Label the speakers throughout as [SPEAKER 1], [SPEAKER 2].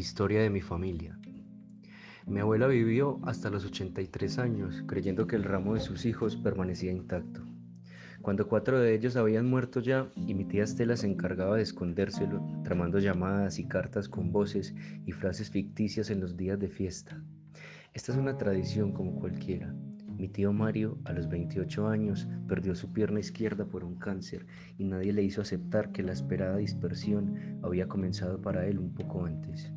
[SPEAKER 1] Historia de mi familia. Mi abuela vivió hasta los 83 años, creyendo que el ramo de sus hijos permanecía intacto. Cuando cuatro de ellos habían muerto ya y mi tía Estela se encargaba de escondérselo, tramando llamadas y cartas con voces y frases ficticias en los días de fiesta. Esta es una tradición como cualquiera, mi tío Mario, a los 28 años, perdió su pierna izquierda por un cáncer y nadie le hizo aceptar que la esperada dispersión había comenzado para él un poco antes.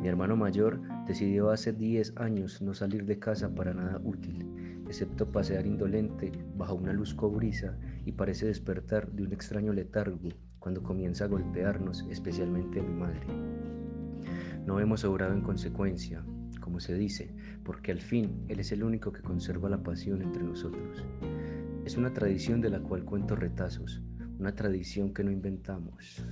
[SPEAKER 1] Mi hermano mayor decidió hace 10 años no salir de casa para nada útil, excepto pasear indolente bajo una luz cobriza y parece despertar de un extraño letargo cuando comienza a golpearnos, especialmente a mi madre. No hemos obrado en consecuencia, como se dice, porque al fin Él es el único que conserva la pasión entre nosotros. Es una tradición de la cual cuento retazos, una tradición que no inventamos.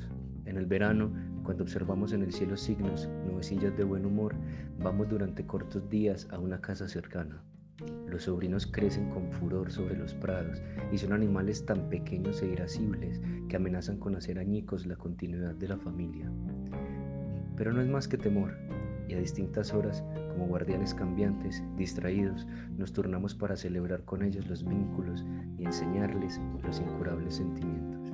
[SPEAKER 1] En el verano, cuando observamos en el cielo signos, nubecillas de buen humor, vamos durante cortos días a una casa cercana. Los sobrinos crecen con furor sobre los prados y son animales tan pequeños e irascibles que amenazan con hacer añicos la continuidad de la familia. Pero no es más que temor, y a distintas horas, como guardianes cambiantes, distraídos, nos turnamos para celebrar con ellos los vínculos y enseñarles los incurables sentimientos.